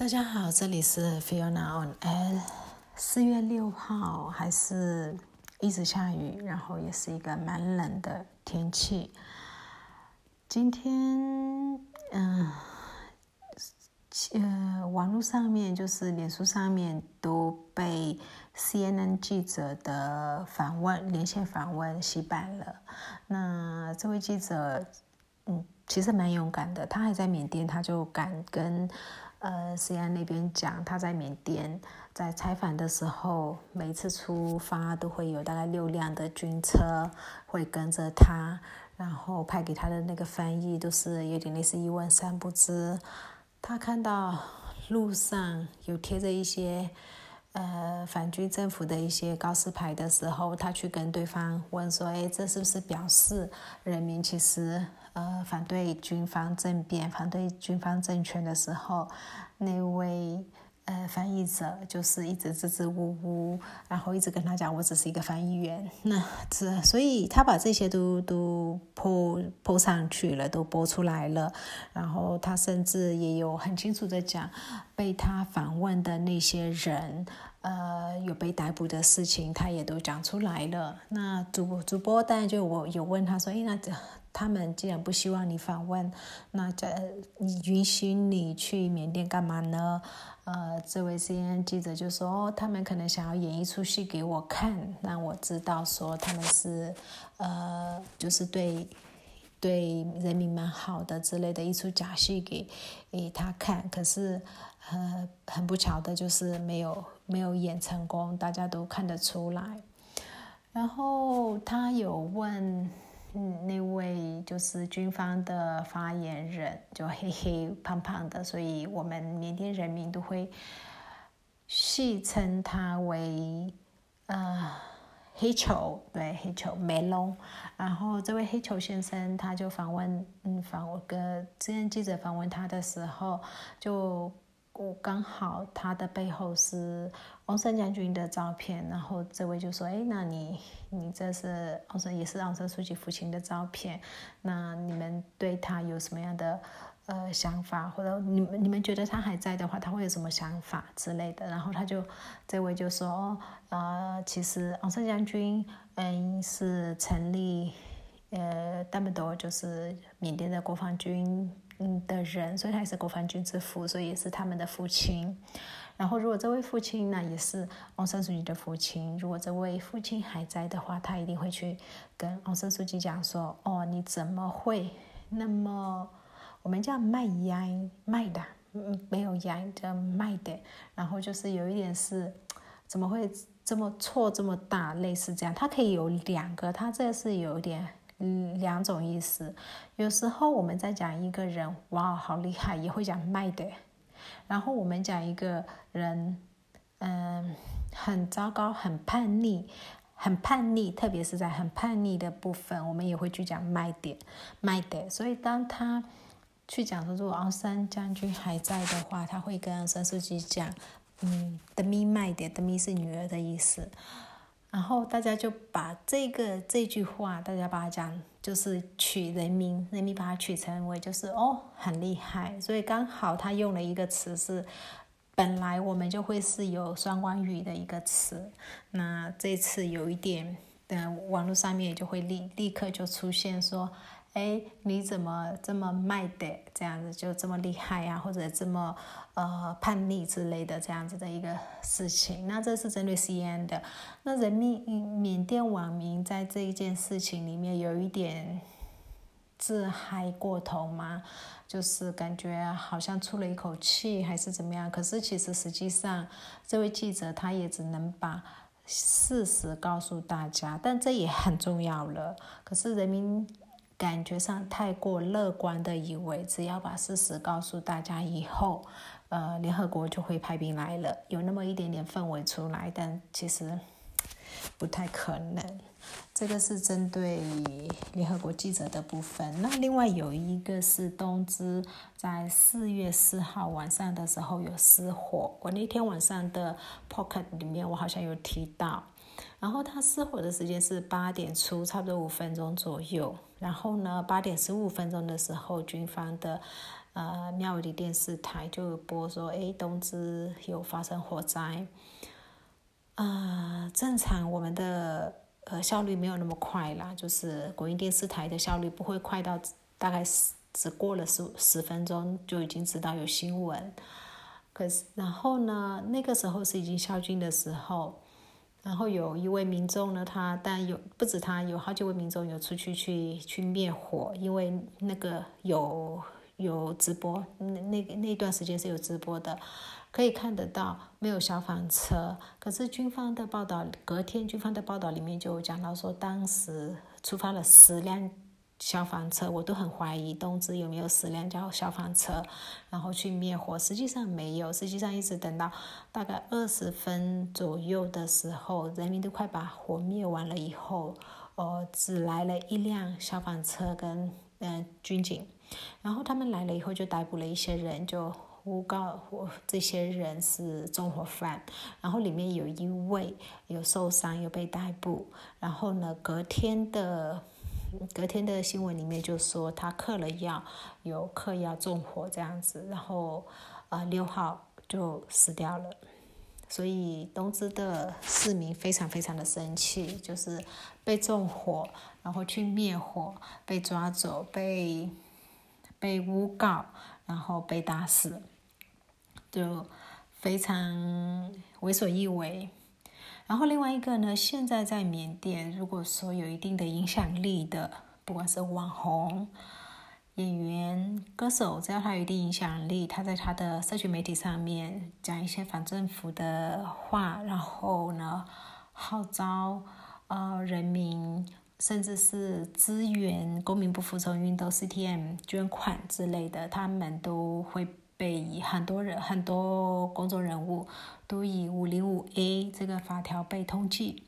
大家好，这里是 Fiona on S。四月六号还是一直下雨，然后也是一个蛮冷的天气。今天，嗯，呃，网络上面就是脸书上面都被 CNN 记者的访问连线访问洗版了。那这位记者，嗯，其实蛮勇敢的，他还在缅甸，他就敢跟。呃，西安那边讲，他在缅甸在采访的时候，每次出发都会有大概六辆的军车会跟着他，然后派给他的那个翻译都是有点类似一问三不知。他看到路上有贴着一些呃反军政府的一些告示牌的时候，他去跟对方问说：“哎，这是不是表示人民其实？”呃，反对军方政变、反对军方政权的时候，那位呃翻译者就是一直支支吾吾，然后一直跟他讲：“我只是一个翻译员。”那这，所以他把这些都都播播上去了，都播出来了。然后他甚至也有很清楚的讲，被他访问的那些人，呃，有被逮捕的事情，他也都讲出来了。那主主播当然就我有问他说：“哎，那。”他们既然不希望你访问，那这你允许你去缅甸干嘛呢？呃，这位 CNN 记者就说：“哦，他们可能想要演一出戏给我看，让我知道说他们是呃，就是对对人民蛮好的之类的一出假戏给给他看。可是呃，很不巧的就是没有没有演成功，大家都看得出来。然后他有问。”嗯，那位就是军方的发言人，就黑黑胖胖的，所以我们缅甸人民都会戏称他为呃黑球，对黑球梅隆。然后这位黑球先生，他就访问，嗯，访问跟之前记者访问他的时候，就。我刚好他的背后是王山将军的照片，然后这位就说：“哎，那你你这是王山也是王山书记父亲的照片，那你们对他有什么样的呃想法，或者你们你们觉得他还在的话，他会有什么想法之类的？”然后他就这位就说：“哦，呃，其实王山将军嗯是成立呃那么多就是缅甸的国防军。”嗯的人，所以他也是国防军之父，所以也是他们的父亲。然后，如果这位父亲呢，也是昂山素季的父亲，如果这位父亲还在的话，他一定会去跟昂山素季讲说：“哦，你怎么会那么我们叫卖烟卖的，嗯，没有烟叫卖的。然后就是有一点是怎么会这么错这么大，类似这样，他可以有两个，他这是有点。”嗯，两种意思。有时候我们在讲一个人，哇，好厉害，也会讲卖的。然后我们讲一个人，嗯，很糟糕，很叛逆，很叛逆，特别是在很叛逆的部分，我们也会去讲卖点，卖的。所以当他去讲说，如果昂山将军还在的话，他会跟昂山书记讲，嗯，的咪卖点，的咪是女儿的意思。然后大家就把这个这句话，大家把它讲，就是取人名，人民把它取成为就是哦很厉害，所以刚好他用了一个词是，本来我们就会是有双关语的一个词，那这次有一点嗯网络上面就会立立刻就出现说。哎，你怎么这么卖的？这样子就这么厉害呀，或者这么呃叛逆之类的这样子的一个事情。那这是针对 C N 的。那人民缅甸网民在这一件事情里面有一点自嗨过头吗？就是感觉好像出了一口气，还是怎么样？可是其实实际上，这位记者他也只能把事实告诉大家，但这也很重要了。可是人民。感觉上太过乐观的以为，只要把事实告诉大家以后，呃，联合国就会派兵来了，有那么一点点氛围出来，但其实不太可能。这个是针对联合国记者的部分。那另外有一个是东芝在四月四号晚上的时候有失火，我那天晚上的 pocket 里面我好像有提到。然后它失火的时间是八点出，差不多五分钟左右。然后呢，八点十五分钟的时候，军方的呃，庙里电视台就播说，哎，东芝有发生火灾。呃，正常我们的呃效率没有那么快啦，就是国营电视台的效率不会快到大概十只过了十十分钟就已经知道有新闻。可是然后呢，那个时候是已经宵禁的时候，然后有一位民众呢，他但有不止他，有好几位民众有出去去去灭火，因为那个有有直播，那那那段时间是有直播的。可以看得到没有消防车，可是军方的报道，隔天军方的报道里面就讲到说，当时出发了十辆消防车，我都很怀疑东芝有没有十辆叫消防车，然后去灭火，实际上没有，实际上一直等到大概二十分左右的时候，人民都快把火灭完了以后，呃，只来了一辆消防车跟嗯军警，然后他们来了以后就逮捕了一些人，就。诬告我这些人是纵火犯，然后里面有一位有受伤，有被逮捕。然后呢，隔天的隔天的新闻里面就说他嗑了药，有嗑药纵火这样子。然后呃六号就死掉了。所以东芝的市民非常非常的生气，就是被纵火，然后去灭火，被抓走，被被诬告。然后被打死，就非常为所欲为。然后另外一个呢，现在在缅甸，如果说有一定的影响力的，不管是网红、演员、歌手，只要他有一定影响力，他在他的社群媒体上面讲一些反政府的话，然后呢号召呃人民。甚至是支援公民不服从运动、CTM 捐款之类的，他们都会被很多人、很多公众人物都以五零五 A 这个法条被通缉。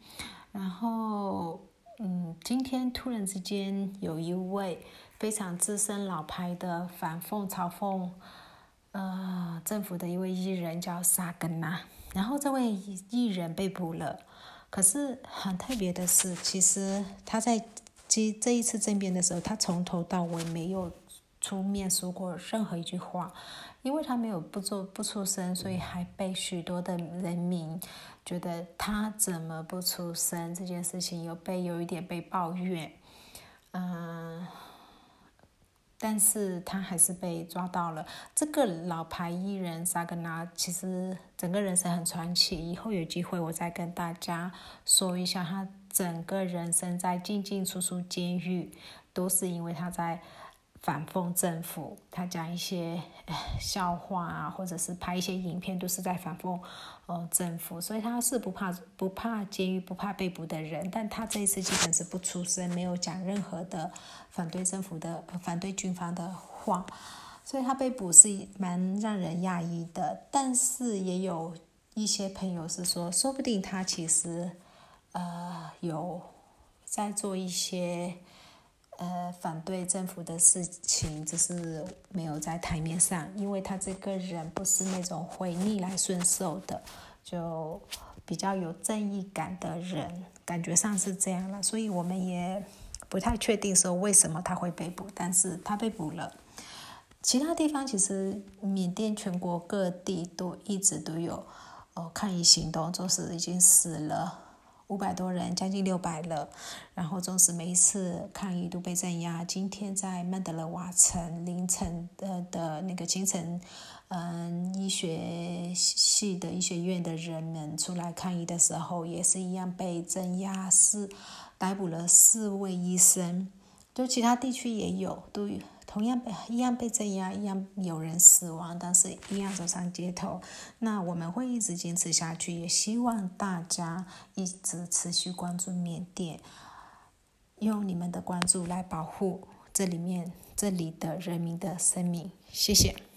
然后，嗯，今天突然之间有一位非常资深老牌的反讽嘲讽，呃，政府的一位艺人叫沙根呐，然后这位艺人被捕了。可是很特别的是，其实他在这这一次政变的时候，他从头到尾没有出面说过任何一句话，因为他没有不做不出声，所以还被许多的人民觉得他怎么不出声这件事情，又被有一点被抱怨，嗯。但是他还是被抓到了。这个老牌艺人萨格纳其实整个人生很传奇，以后有机会我再跟大家说一下他整个人生在进进出出监狱，都是因为他在。反讽政府，他讲一些笑话啊，或者是拍一些影片，都是在反讽呃政府，所以他是不怕不怕监狱、不怕被捕的人。但他这一次基本是不出声，没有讲任何的反对政府的、反对军方的话，所以他被捕是蛮让人讶异的。但是也有一些朋友是说，说不定他其实呃有在做一些。呃，反对政府的事情只是没有在台面上，因为他这个人不是那种会逆来顺受的，就比较有正义感的人，感觉上是这样了。所以我们也不太确定说为什么他会被捕，但是他被捕了。其他地方其实缅甸全国各地都一直都有哦抗议行动，就是已经死了。五百多人，将近六百了。然后，纵使每一次抗议都被镇压，今天在曼德勒瓦城凌晨的的那个清晨，嗯，医学系的医学院的人们出来抗议的时候，也是一样被镇压，是逮捕了四位医生。就其他地区也有，都。同样被一样被镇压，一样有人死亡，但是一样走上街头。那我们会一直坚持下去，也希望大家一直持续关注缅甸，用你们的关注来保护这里面这里的人民的生命。谢谢。